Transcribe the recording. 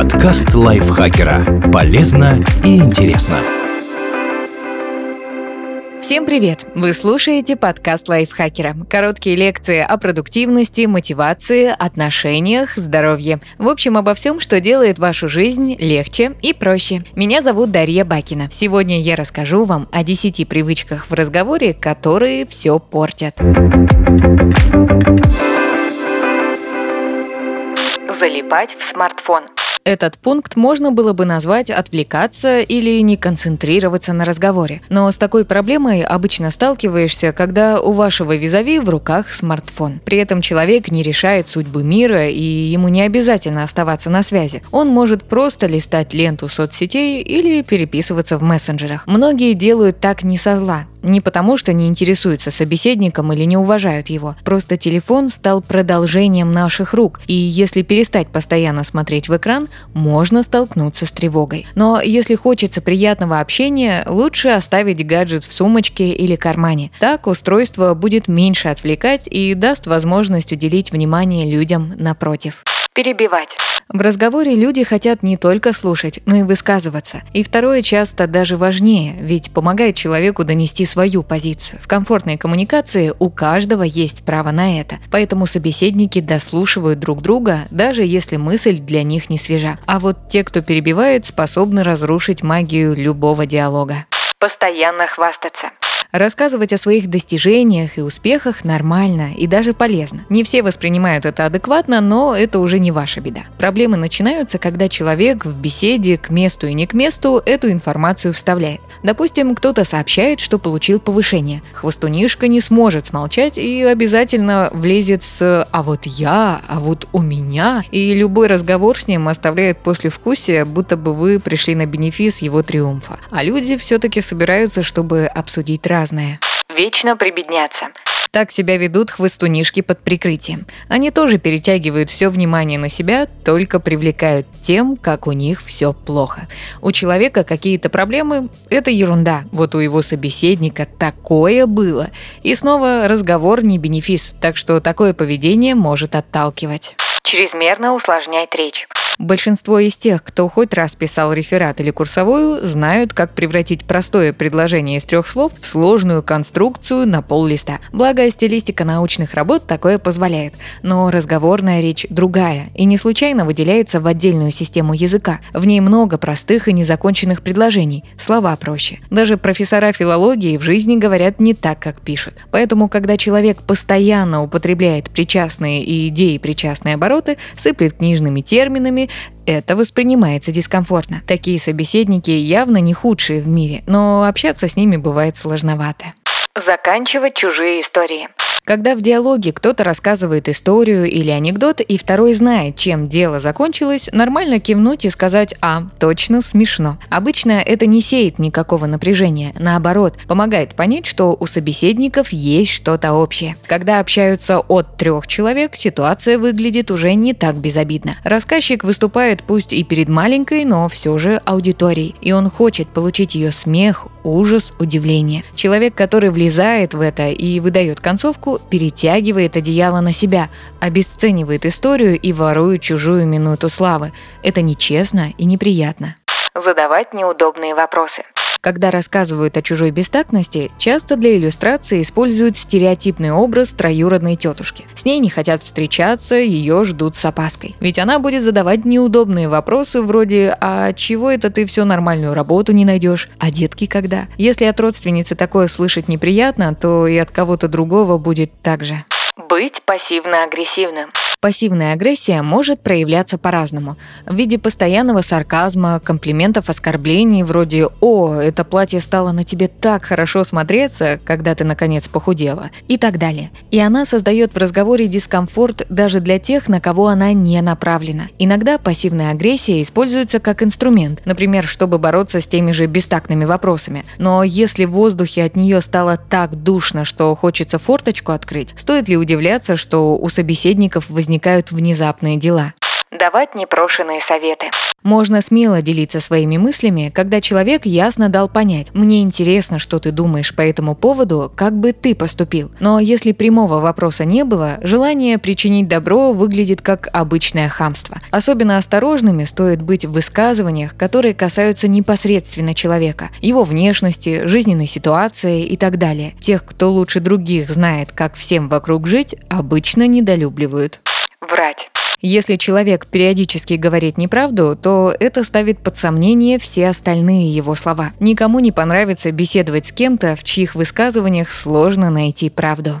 Подкаст лайфхакера. Полезно и интересно. Всем привет! Вы слушаете подкаст лайфхакера. Короткие лекции о продуктивности, мотивации, отношениях, здоровье. В общем, обо всем, что делает вашу жизнь легче и проще. Меня зовут Дарья Бакина. Сегодня я расскажу вам о 10 привычках в разговоре, которые все портят. Залипать в смартфон. Этот пункт можно было бы назвать «отвлекаться» или «не концентрироваться на разговоре». Но с такой проблемой обычно сталкиваешься, когда у вашего визави в руках смартфон. При этом человек не решает судьбы мира, и ему не обязательно оставаться на связи. Он может просто листать ленту соцсетей или переписываться в мессенджерах. Многие делают так не со зла. Не потому, что не интересуются собеседником или не уважают его. Просто телефон стал продолжением наших рук, и если перестать постоянно смотреть в экран, можно столкнуться с тревогой. Но если хочется приятного общения, лучше оставить гаджет в сумочке или кармане. Так устройство будет меньше отвлекать и даст возможность уделить внимание людям напротив. Перебивать. В разговоре люди хотят не только слушать, но и высказываться. И второе часто даже важнее, ведь помогает человеку донести свою позицию. В комфортной коммуникации у каждого есть право на это, поэтому собеседники дослушивают друг друга, даже если мысль для них не свежа. А вот те, кто перебивает, способны разрушить магию любого диалога. Постоянно хвастаться. Рассказывать о своих достижениях и успехах нормально и даже полезно. Не все воспринимают это адекватно, но это уже не ваша беда. Проблемы начинаются, когда человек в беседе к месту и не к месту эту информацию вставляет. Допустим, кто-то сообщает, что получил повышение. Хвостунишка не сможет смолчать и обязательно влезет с «а вот я», «а вот у меня», и любой разговор с ним оставляет послевкусие, будто бы вы пришли на бенефис его триумфа. А люди все-таки собираются, чтобы обсудить разное разное. Вечно прибедняться. Так себя ведут хвостунишки под прикрытием. Они тоже перетягивают все внимание на себя, только привлекают тем, как у них все плохо. У человека какие-то проблемы – это ерунда. Вот у его собеседника такое было. И снова разговор не бенефис, так что такое поведение может отталкивать. Чрезмерно усложнять речь. Большинство из тех, кто хоть раз писал реферат или курсовую, знают, как превратить простое предложение из трех слов в сложную конструкцию на пол листа. Благо, стилистика научных работ такое позволяет. Но разговорная речь другая и не случайно выделяется в отдельную систему языка. В ней много простых и незаконченных предложений, слова проще. Даже профессора филологии в жизни говорят не так, как пишут. Поэтому, когда человек постоянно употребляет причастные и идеи причастные обороты, сыплет книжными терминами, это воспринимается дискомфортно. Такие собеседники явно не худшие в мире, но общаться с ними бывает сложновато. Заканчивать чужие истории. Когда в диалоге кто-то рассказывает историю или анекдот, и второй знает, чем дело закончилось, нормально кивнуть и сказать «А, точно смешно». Обычно это не сеет никакого напряжения, наоборот, помогает понять, что у собеседников есть что-то общее. Когда общаются от трех человек, ситуация выглядит уже не так безобидно. Рассказчик выступает пусть и перед маленькой, но все же аудиторией, и он хочет получить ее смех, ужас, удивление. Человек, который влезает в это и выдает концовку, перетягивает одеяло на себя, обесценивает историю и ворует чужую минуту славы. Это нечестно и неприятно. Задавать неудобные вопросы. Когда рассказывают о чужой бестактности, часто для иллюстрации используют стереотипный образ троюродной тетушки. С ней не хотят встречаться, ее ждут с опаской. Ведь она будет задавать неудобные вопросы вроде «А чего это ты все нормальную работу не найдешь? А детки когда?» Если от родственницы такое слышать неприятно, то и от кого-то другого будет так же. Быть пассивно-агрессивным. Пассивная агрессия может проявляться по-разному. В виде постоянного сарказма, комплиментов, оскорблений вроде «О, это платье стало на тебе так хорошо смотреться, когда ты наконец похудела» и так далее. И она создает в разговоре дискомфорт даже для тех, на кого она не направлена. Иногда пассивная агрессия используется как инструмент, например, чтобы бороться с теми же бестактными вопросами. Но если в воздухе от нее стало так душно, что хочется форточку открыть, стоит ли удивляться, что у собеседников возникает возникают внезапные дела. давать непрошенные советы. Можно смело делиться своими мыслями, когда человек ясно дал понять «мне интересно, что ты думаешь по этому поводу, как бы ты поступил». Но если прямого вопроса не было, желание причинить добро выглядит как обычное хамство. Особенно осторожными стоит быть в высказываниях, которые касаются непосредственно человека, его внешности, жизненной ситуации и так далее. Тех, кто лучше других знает, как всем вокруг жить, обычно недолюбливают. Врать. Если человек периодически говорит неправду, то это ставит под сомнение все остальные его слова. Никому не понравится беседовать с кем-то, в чьих высказываниях сложно найти правду.